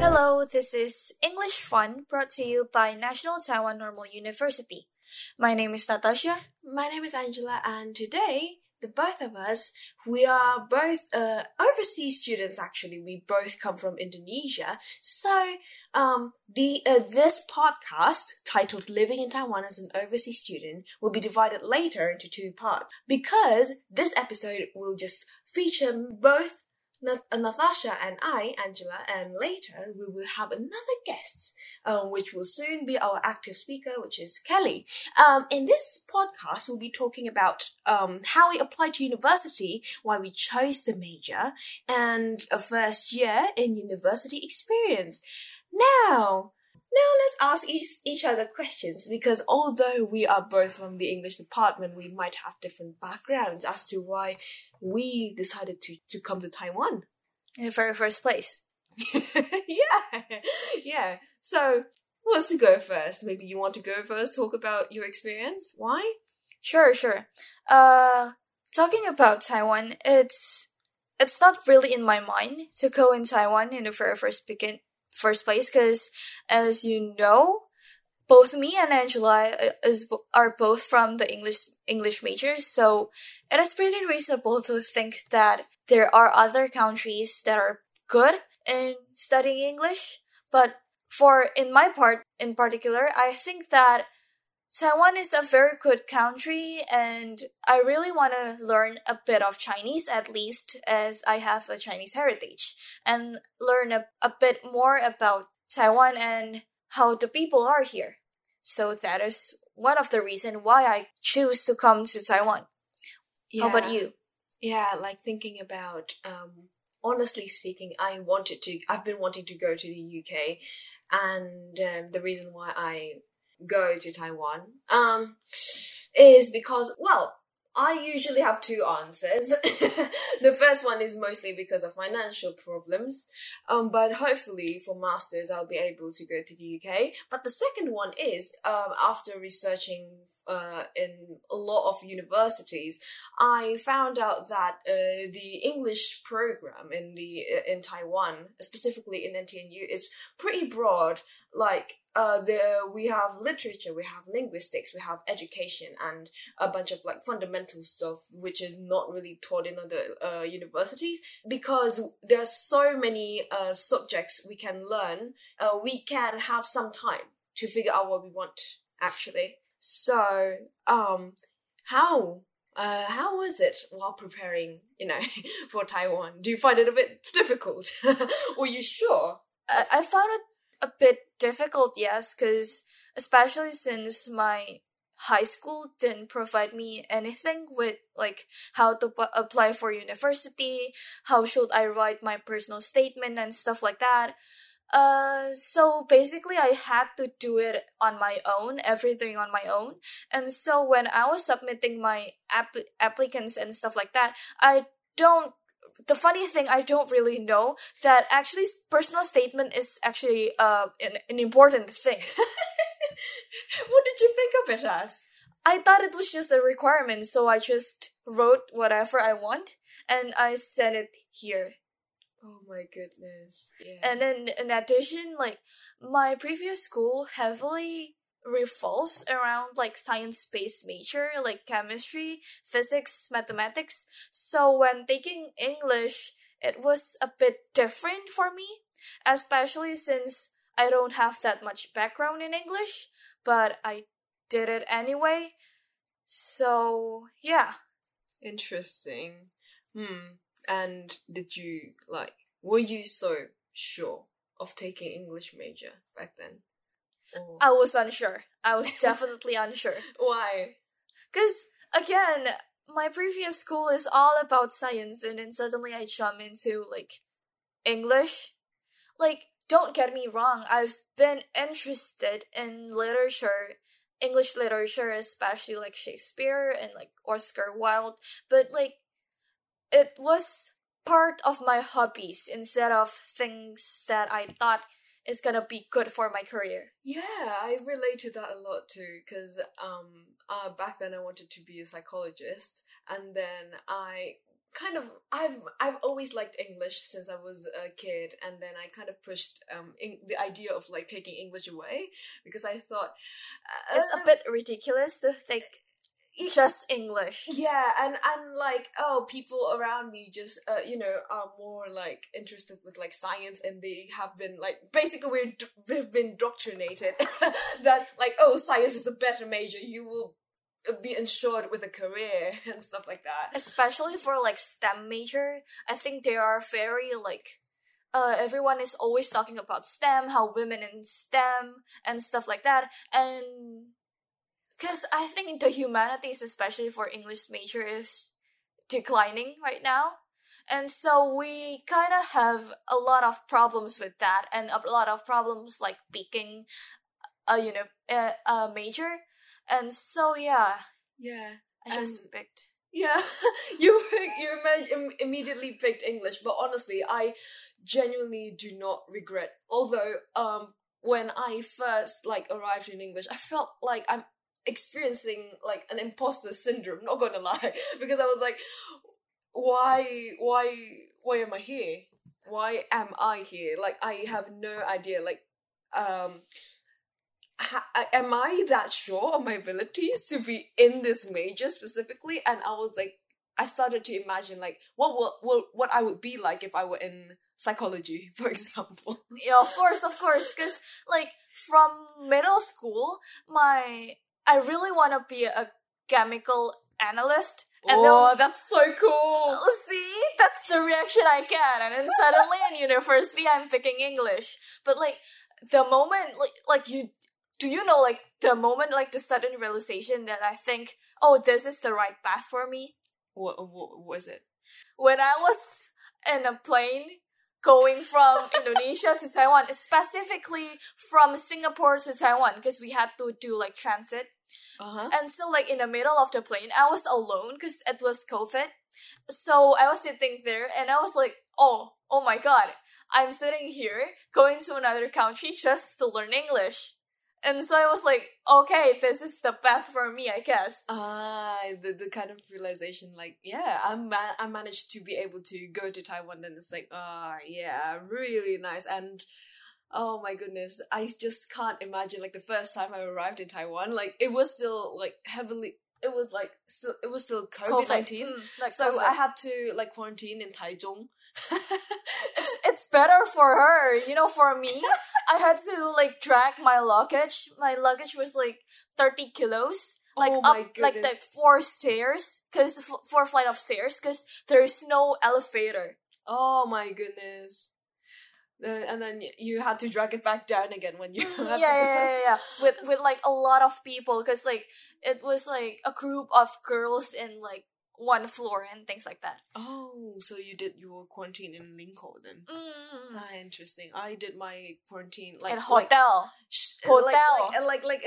Hello, this is English Fun brought to you by National Taiwan Normal University. My name is Natasha. My name is Angela, and today the both of us we are both uh, overseas students. Actually, we both come from Indonesia. So, um, the uh, this podcast titled "Living in Taiwan as an Overseas Student" will be divided later into two parts because this episode will just feature both Natasha and I, Angela, and later we will have another guest, um, which will soon be our active speaker, which is Kelly. Um, in this podcast, we'll be talking about um, how we applied to university, why we chose the major, and a first year in university experience. Now, now let's ask each, each other questions because although we are both from the English department, we might have different backgrounds as to why we decided to, to come to Taiwan. In the very first place. yeah, yeah. So, who wants to go first? Maybe you want to go first, talk about your experience. Why? Sure, sure. Uh, talking about Taiwan, it's it's not really in my mind to go in Taiwan in the very first begin first place because, as you know, both me and Angela uh, is are both from the English English majors, so it is pretty reasonable to think that there are other countries that are good in studying English, but for in my part in particular, I think that Taiwan is a very good country and I really want to learn a bit of Chinese at least as I have a Chinese heritage and learn a, a bit more about Taiwan and how the people are here. So that is one of the reason why I choose to come to Taiwan. Yeah. How about you? Yeah, like thinking about um honestly speaking, I wanted to I've been wanting to go to the UK and um, the reason why I go to Taiwan um is because well I usually have two answers. the first one is mostly because of financial problems, um, but hopefully for masters I'll be able to go to the UK. But the second one is um, after researching uh, in a lot of universities, I found out that uh, the English program in the uh, in Taiwan, specifically in NTNU, is pretty broad. Like uh, there we have literature, we have linguistics, we have education, and a bunch of like fundamental stuff which is not really taught in other uh, universities because there are so many uh, subjects we can learn. Uh, we can have some time to figure out what we want actually. So, um, how uh, how was it while preparing, you know, for Taiwan? Do you find it a bit difficult? Were you sure? I, I found it a bit difficult, yes, because especially since my high school didn't provide me anything with like how to p- apply for university, how should I write my personal statement and stuff like that. Uh, so basically, I had to do it on my own, everything on my own. And so when I was submitting my app- applicants and stuff like that, I don't the funny thing I don't really know that actually personal statement is actually uh an, an important thing. what did you think of it as? I thought it was just a requirement, so I just wrote whatever I want and I sent it here. Oh my goodness. Yeah. And then in addition, like my previous school heavily revolves around like science based major like chemistry, physics, mathematics. So when taking English, it was a bit different for me, especially since I don't have that much background in English, but I did it anyway. So, yeah. Interesting. Hmm. And did you like were you so sure of taking English major back then? Oh. I was unsure. I was definitely unsure. Why? Because, again, my previous school is all about science, and then suddenly I jump into, like, English. Like, don't get me wrong, I've been interested in literature, English literature, especially like Shakespeare and like Oscar Wilde, but like, it was part of my hobbies instead of things that I thought is gonna be good for my career. Yeah, I relate to that a lot too, because um, uh, back then I wanted to be a psychologist, and then I kind of I've I've always liked English since I was a kid, and then I kind of pushed um in, the idea of like taking English away because I thought uh, It's a bit ridiculous to think just English. yeah and and like oh people around me just uh, you know are more like interested with like science and they have been like basically we're, we've been indoctrinated that like oh science is the better major you will be ensured with a career and stuff like that Especially for like STEM major, I think they are very like uh, everyone is always talking about STEM, how women in STEM and stuff like that. And because I think the humanities, especially for English major, is declining right now. And so we kind of have a lot of problems with that and a lot of problems like picking a, you know, a, a major. And so, yeah, yeah I just picked. Yeah, you you im- immediately picked English, but honestly, I genuinely do not regret. Although, um, when I first like arrived in English, I felt like I'm experiencing like an imposter syndrome. Not gonna lie, because I was like, why, why, why am I here? Why am I here? Like, I have no idea. Like, um, ha- am I that sure of my abilities to be in this major specifically? And I was like, I started to imagine like what will, what what I would be like if I were in psychology, for example. Yeah, of course, of course. Because, like, from middle school, my. I really want to be a chemical analyst. And oh, that's so cool. Oh, see, that's the reaction I get. And then suddenly in university, I'm picking English. But, like, the moment, like, like you. Do you know, like, the moment, like, the sudden realization that I think, oh, this is the right path for me? What, what was it? when I was in a plane going from Indonesia to Taiwan, specifically from Singapore to Taiwan, because we had to do like transit. Uh huh. And so, like, in the middle of the plane, I was alone because it was COVID. So I was sitting there and I was like, oh, oh my god, I'm sitting here going to another country just to learn English. And so I was like, okay, this is the path for me, I guess. Ah, the, the kind of realization, like, yeah, I ma- I managed to be able to go to Taiwan, and it's like, ah, yeah, really nice. And oh my goodness, I just can't imagine, like, the first time I arrived in Taiwan, like, it was still, like, heavily, it was, like, still, it was still COVID 19. Mm, like So COVID. I had to, like, quarantine in Taichung. it's, it's better for her. You know, for me, I had to like drag my luggage. My luggage was like 30 kilos. Like Oh up like the four stairs, cause f- four flight of stairs, cause there's no elevator. oh my goodness. Then and then you had to drag it back down again when you mm-hmm. yeah, had yeah, yeah, yeah, yeah. With with like a lot of people, cause like it was like a group of girls in like one floor and things like that. Oh, so you did your quarantine in Linkou then? Mm. Ah, interesting. I did my quarantine like like hotel. sh- Hotel. like like like like,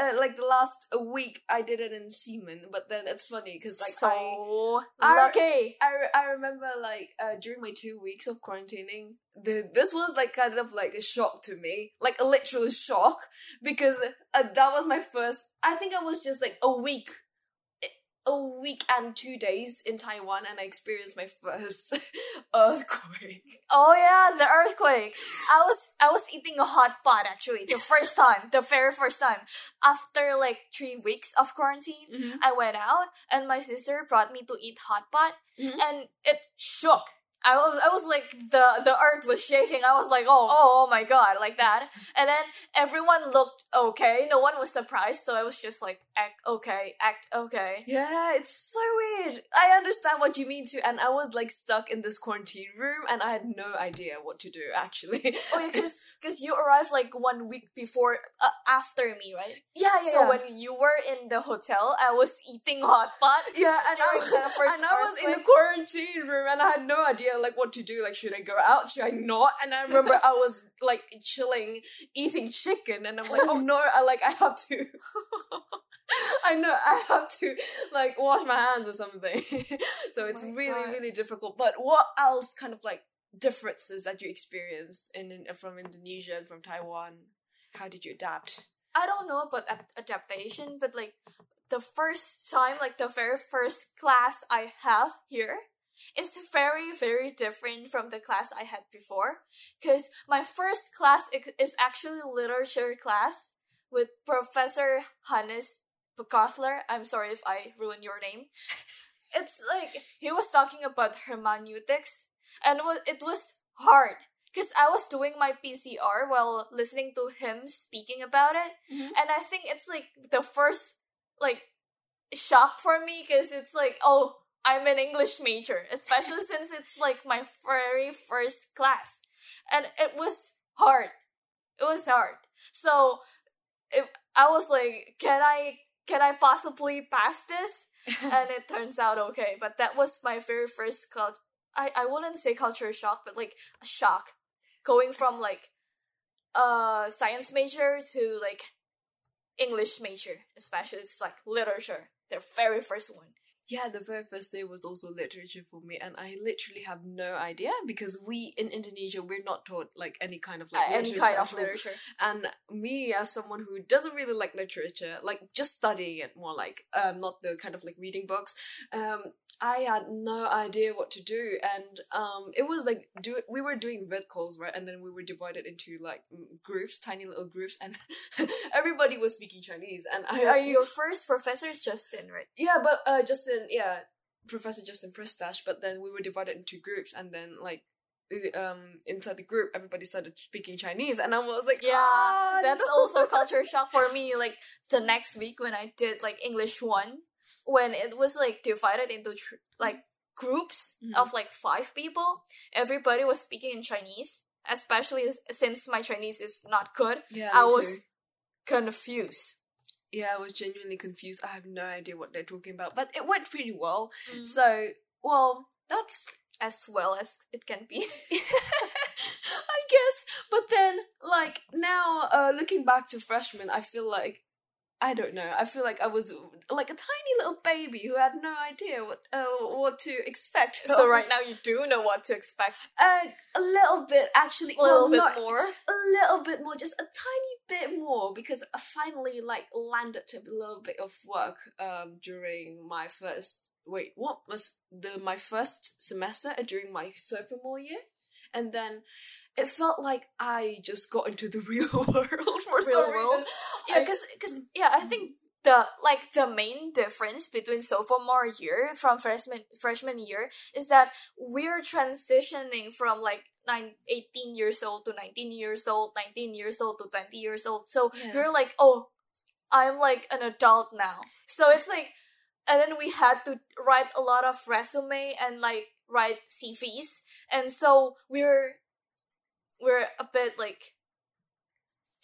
uh, like the last week I did it in Ximen, but then it's funny because like so I I- lucky. I, re- I remember like uh, during my two weeks of quarantining, the this was like kind of like a shock to me, like a literal shock because uh, that was my first. I think I was just like a week, a week and two days in Taiwan, and I experienced my first earthquake. Oh yeah, the earthquake. I was I was eating a hot pot actually the first time, the very first time. After like three weeks of quarantine, Mhm. I went out and my sister brought me to eat hot pot, Mhm. and it shook. I was I was like the the earth was shaking. I was like oh oh oh my god like that, and then everyone looked okay. No one was surprised, so I was just like act okay, act okay. Yeah, it's so weird. I understand what you mean too, and I was like stuck in this quarantine room, and I had no idea what to do actually. Oh yeah, cause, cause you arrived like one week before uh, after me, right? yeah, yeah. So yeah. when you were in the hotel, I was eating hot pot. Yeah, and I, first and I was in the quarantine room and I had no idea like what to do. Like, should I go out? Should I not? And I remember I was like chilling, eating chicken, and I'm like, oh no, I like I have to. I know I have to like wash my hands or something. so it's oh my really God. really difficult. But what else kind of like differences that you experience in, in from Indonesia and from Taiwan? How did you adapt? I don't know about adaptation, but like the first time, like the very first class I have here, is very very different from the class I had before because my first class is, actually a literature class with Professor Hannes Bergthaller. I'm sorry if I ruin your name. It's like he was talking about hermeneutics and it was, it was hard because I was doing my PCR while listening to him speaking about it, Mhm. and I think it's like the first like shock for me because it's like oh I'm an English major, especially since it's like my very first class, and it was hard. It was hard. So, it, I was like, can I can I possibly pass this? and it turns out okay. But that was my very first cult. I I wouldn't say culture shock, but like a shock, going from like a science major to like English major, especially it's like literature, their very first one. Yeah, the very first day was also literature for me, and I literally have no idea because we in Indonesia we're not taught like any kind of like Uh, any kind of literature. And me as someone who doesn't really like literature, like just studying it more, like um, not the kind of like reading books. Um, I had no idea what to do, and um, it was like do we were doing vid calls right, and then we were divided into like groups, tiny little groups, and everybody was speaking Chinese, and I, Your, I your first professor is Justin, right? yeah, but uh, Justin, yeah, Professor Justin Pristash. But then we were divided into groups, and then like, um, inside the group, everybody started speaking Chinese, and I was like, Yeah, "Ah, that's no." also culture shock for me. Like the next week when I did like English one, when it was like divided into tr- like groups Mhm. of like five people, everybody was speaking in Chinese. Especially since my Chinese is not good, Yeah, I was too. confused. Yeah, I was genuinely confused. I have no idea what they're talking about, but it went pretty well. So So, well, that's as well as it can be. I guess. But then, like now, uh, looking back to freshman, I feel like I don't know. I feel like I was like a tiny little baby who had no idea what uh, what to expect. so right now you do know what to expect. uh, a little bit actually. A little well, bit not- more. A little bit more, just a tiny bit more, because I finally like landed to a little bit of work um during my first wait what was the my first semester uh, during my sophomore year, and then it felt like I just got into the real world for some Real world? reason. Yeah, because because mm. yeah, I think the like the main difference between sophomore year from freshman freshman year is that we're transitioning from like nine, 18 years old to 19 years old 19 years old to 20 years old so Yeah. we're like oh i'm like an adult now so it's like and then we had to write a lot of resume and like write cvs and so we're we're a bit like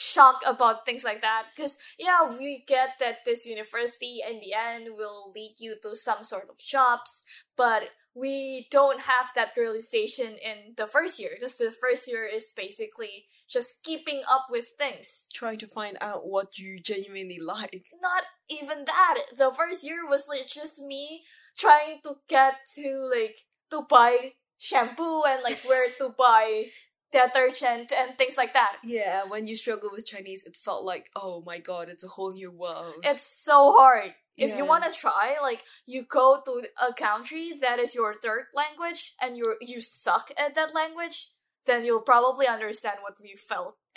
shocked about things like that because yeah we get that this university in the end will lead you to some sort of jobs but we don't have that realization in the first year because the first year is basically just keeping up with things Trying to find out what you genuinely like. not even that the first year was like just me trying to get to like to buy shampoo and like where to buy detergent and things like that Yeah, when you struggle with Chinese, it felt like, oh my god, it's a whole new world. It's so hard. If you want to try, like you go to a country that is your third language and you you suck at that language, then you'll probably understand what we felt.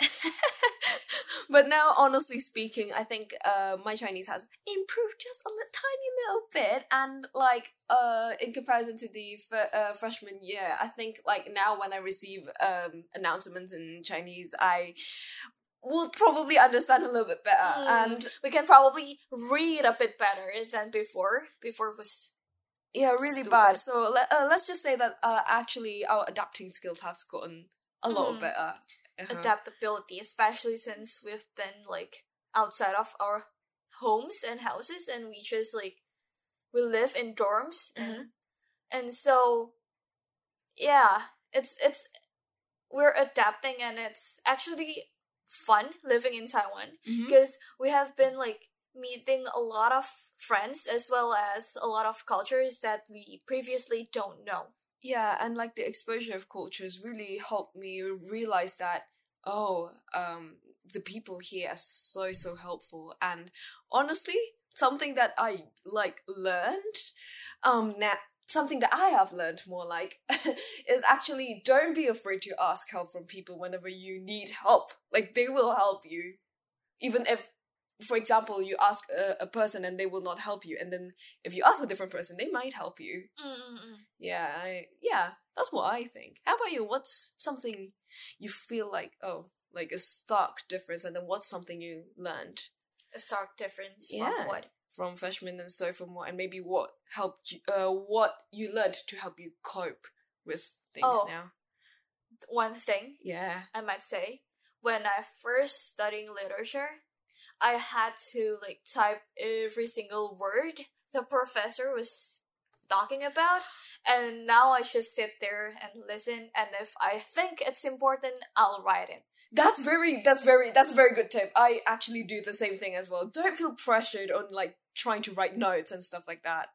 but now, honestly speaking, I think uh, my Chinese has improved just a li- tiny little bit, and like uh, in comparison to the f- uh, freshman year, I think like now when I receive um announcements in Chinese, I will probably understand a little bit better, Mm, and we can probably read a bit better than before. Before it was yeah, really Stupid. bad. So uh, let's just say that uh, actually our adapting skills have gotten a lot Mm. better. Uh-huh. adaptability, especially since we've been like outside of our homes and houses, and we just like we live in dorms, and Mhm. and so yeah, it's it's we're adapting, and it's actually fun living in Taiwan because we have been like meeting a lot of friends as well as a lot of cultures that we previously don't know. Yeah, and like the exposure of cultures really helped me realize that oh, um, the people here are so so helpful, and honestly, something that I like learned, um, now something that I have learned more like is actually don't be afraid to ask help from people whenever you need help. Like they will help you, even if, for example, you ask a, a person and they will not help you, and then if you ask a different person, they might help you. Mm-mm-mm. Yeah, I, yeah, that's what I think. How about you? What's something you feel like oh, like a stark difference, and then what's something you learned A stark difference Yeah. from what? from freshman and sophomore, and maybe what helped you, uh, what you learned to help you cope with things Oh. now. One thing Yeah. I might say, when I first studying literature, I had to like type every single word the professor was talking about, and now I just sit there and listen. And if I think it's important, I'll write it. That's very that's very that's a very good tip. I actually do the same thing as well. Don't feel pressured on like trying to write notes and stuff like that.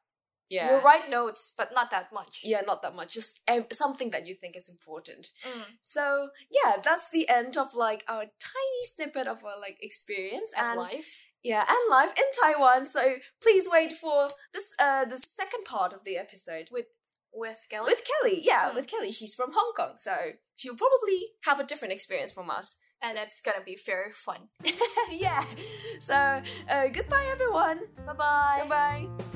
Yeah. You write notes, but not that much. yeah, not that much. Just um, something that you think is important. Mm. So yeah, that's the end of like our tiny snippet of our like experience And and life. yeah, and life in Taiwan. So please wait for this uh the second part of the episode with with Kelly. with Kelly. Yeah, Mm. with Kelly. She's from Hong Kong, so she'll probably have a different experience from us. and it's gonna be very fun. yeah. So uh, goodbye, everyone. Bye bye. Bye bye.